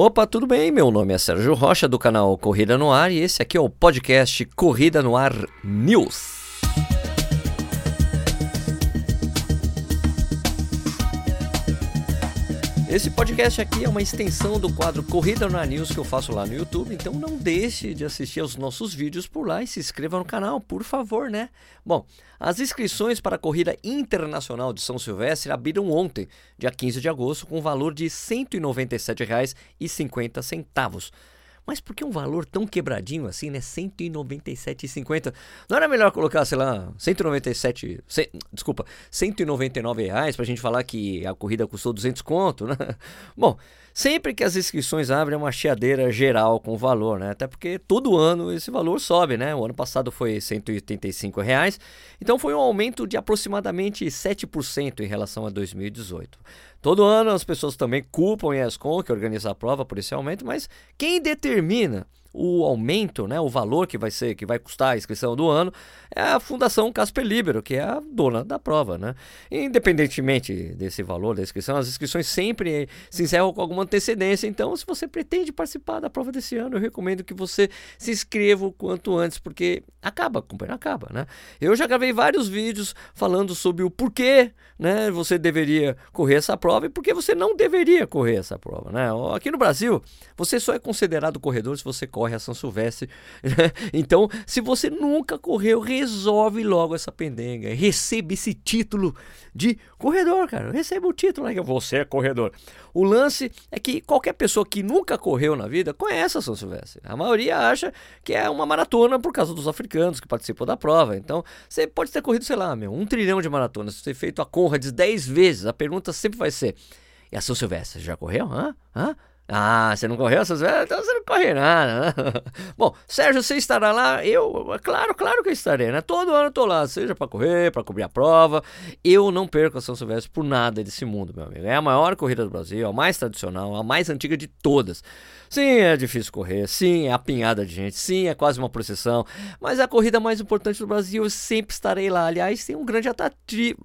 Opa, tudo bem? Meu nome é Sérgio Rocha do canal Corrida no Ar e esse aqui é o podcast Corrida no Ar News. Esse podcast aqui é uma extensão do quadro Corrida no Ar News que eu faço lá no YouTube, então não deixe de assistir aos nossos vídeos por lá e se inscreva no canal, por favor, né? Bom, as inscrições para a Corrida Internacional de São Silvestre abriram ontem, dia 15 de agosto, com valor de R$ 197,50. Mas por que um valor tão quebradinho assim, né? 197,50. Não era melhor colocar, sei lá, 197, c... desculpa, 199 reais pra gente falar que a corrida custou 200 conto, né? Bom, sempre que as inscrições abrem é uma chiadeira geral com o valor, né? Até porque todo ano esse valor sobe, né? O ano passado foi 185 reais, então foi um aumento de aproximadamente 7% em relação a 2018. Todo ano as pessoas também culpam a ESCOM, que organiza a prova, por esse aumento, mas quem determina o aumento, né, o valor que vai ser, que vai custar a inscrição do ano, é a Fundação Casper Libero, que é a dona da prova, né? Independentemente desse valor da inscrição, as inscrições sempre se encerram com alguma antecedência, então se você pretende participar da prova desse ano, eu recomendo que você se inscreva o quanto antes, porque acaba, companheiro, acaba, né? Eu já gravei vários vídeos falando sobre o porquê, né, você deveria correr essa prova e porquê você não deveria correr essa prova, né? Aqui no Brasil, você só é considerado corredor se você corre a São Silvestre. Né? Então, se você nunca correu, resolve logo essa pendenga. Receba esse título de corredor, cara. Receba o título, né? Você é corredor. O lance é que qualquer pessoa que nunca correu na vida conhece a São Silvestre. A maioria acha que é uma maratona por causa dos africanos que participam da prova. Então, você pode ter corrido, sei lá, meu, um trilhão de maratonas, você ter feito a Conrads 10 vezes. A pergunta sempre vai ser: e a São Silvestre já correu? Hã? Hã? Ah, você não correu essas vezes? Então você não corre nada, né? Bom, Sérgio, você estará lá? Eu, claro, claro que eu estarei, né? Todo ano eu tô lá, seja para correr, para cobrir a prova. Eu não perco a São Silvestre por nada desse mundo, meu amigo. É a maior corrida do Brasil, a mais tradicional, a mais antiga de todas. Sim, é difícil correr, sim, é apinhada de gente, sim, é quase uma procissão, mas é a corrida mais importante do Brasil, eu sempre estarei lá. Aliás, tem um grande atrativo,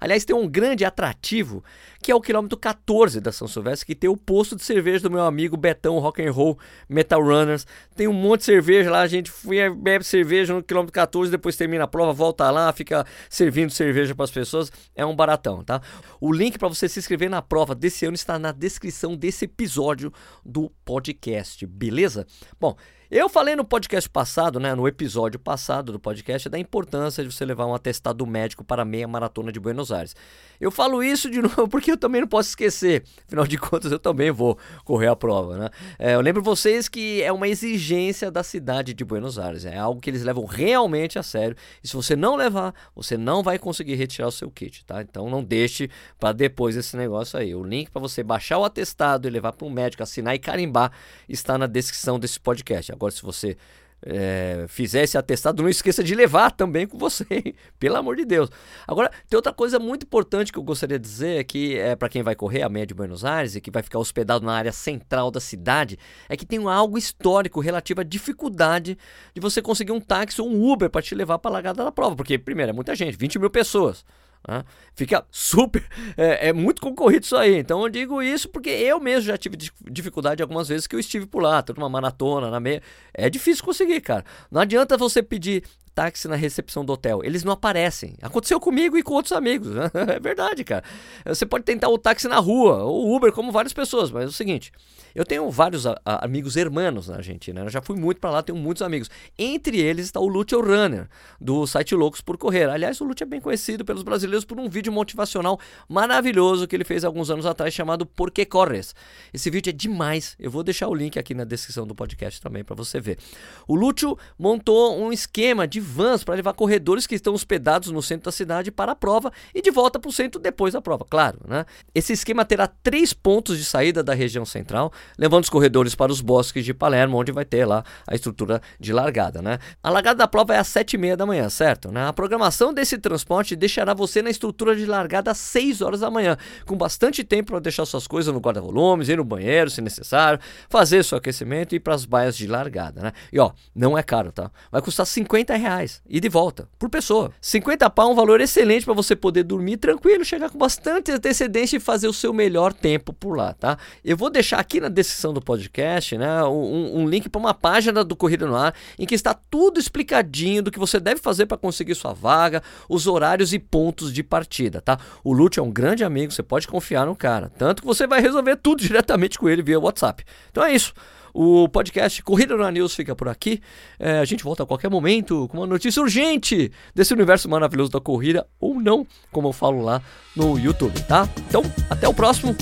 aliás, tem um grande atrativo, que é o quilômetro 14 da São Silvestre, que tem o posto de cerveja do meu amigo Betão Rock and Roll Metal Runners. Tem um monte de cerveja lá, a gente foi bebe cerveja no quilômetro 14, depois termina a prova, volta lá, fica servindo cerveja para as pessoas, é um baratão, tá? O link para você se inscrever na prova desse ano está na descrição desse episódio do podcast, beleza? Bom, eu falei no podcast passado, né, no episódio passado do podcast, da importância de você levar um atestado médico para a meia maratona de Buenos Aires. Eu falo isso de novo porque eu também não posso esquecer, afinal de contas eu também vou correr a prova, né? É, eu lembro vocês que é uma exigência da cidade de Buenos Aires, é algo que eles levam realmente a sério. E se você não levar, você não vai conseguir retirar o seu kit, tá? Então não deixe para depois esse negócio aí. O link para você baixar o atestado e levar para um médico assinar e carimbar está na descrição desse podcast. Agora, se você é, fizer esse atestado, não esqueça de levar também com você, pelo amor de Deus. Agora, tem outra coisa muito importante que eu gostaria de dizer, que é para quem vai correr a média de Buenos Aires e que vai ficar hospedado na área central da cidade, é que tem algo histórico relativo à dificuldade de você conseguir um táxi ou um Uber para te levar para a largada da prova, porque, primeiro, é muita gente, 20 mil pessoas. Né? Fica super. É, é, muito concorrido isso aí. Então eu digo isso porque eu mesmo já tive dificuldade algumas vezes que eu estive por lá, tanto uma maratona, na meia. É difícil conseguir, cara. Não adianta você pedir táxi na recepção do hotel. Eles não aparecem. Aconteceu comigo e com outros amigos. é verdade, cara. Você pode tentar o táxi na rua, ou Uber, como várias pessoas, mas é o seguinte: eu tenho vários amigos hermanos na Argentina. Eu já fui muito para lá, tenho muitos amigos. Entre eles está o Lúcio Runner, do site Loucos por Correr. Aliás, o Lúcio é bem conhecido pelos brasileiros por um vídeo motivacional maravilhoso que ele fez alguns anos atrás chamado Por que Corres. Esse vídeo é demais. Eu vou deixar o link aqui na descrição do podcast também para você ver. O Lúcio montou um esquema de vans para levar corredores que estão hospedados no centro da cidade para a prova e de volta para o centro depois da prova, claro. Né? Esse esquema terá três pontos de saída da região central, levando os corredores para os bosques de Palermo, onde vai ter lá a estrutura de largada. Né? A largada da prova é às sete e meia da manhã, certo? Né? A programação desse transporte deixará você na estrutura de largada às 6 horas da manhã, com bastante tempo para deixar suas coisas no guarda-volumes, ir no banheiro se necessário, fazer seu aquecimento e ir para as baias de largada. Né? E ó, não é caro, tá? Vai custar 50 reais reais. E de volta, por pessoa. 50 pau é um valor excelente para você poder dormir tranquilo, chegar com bastante antecedência e fazer o seu melhor tempo por lá, tá? Eu vou deixar aqui na descrição do podcast, né, um, um link para uma página do Corrida no Ar em que está tudo explicadinho do que você deve fazer para conseguir sua vaga, os horários e pontos de partida, tá? O Lute é um grande amigo, você pode confiar no cara. Tanto que você vai resolver tudo diretamente com ele via WhatsApp. Então é isso. O podcast Corrida no News fica por aqui. É, a gente volta a qualquer momento com uma notícia urgente desse universo maravilhoso da corrida, ou não, como eu falo lá no YouTube, tá? Então, até o próximo.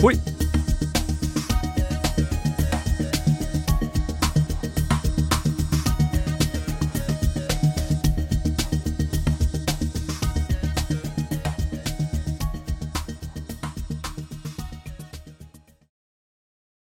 Fui!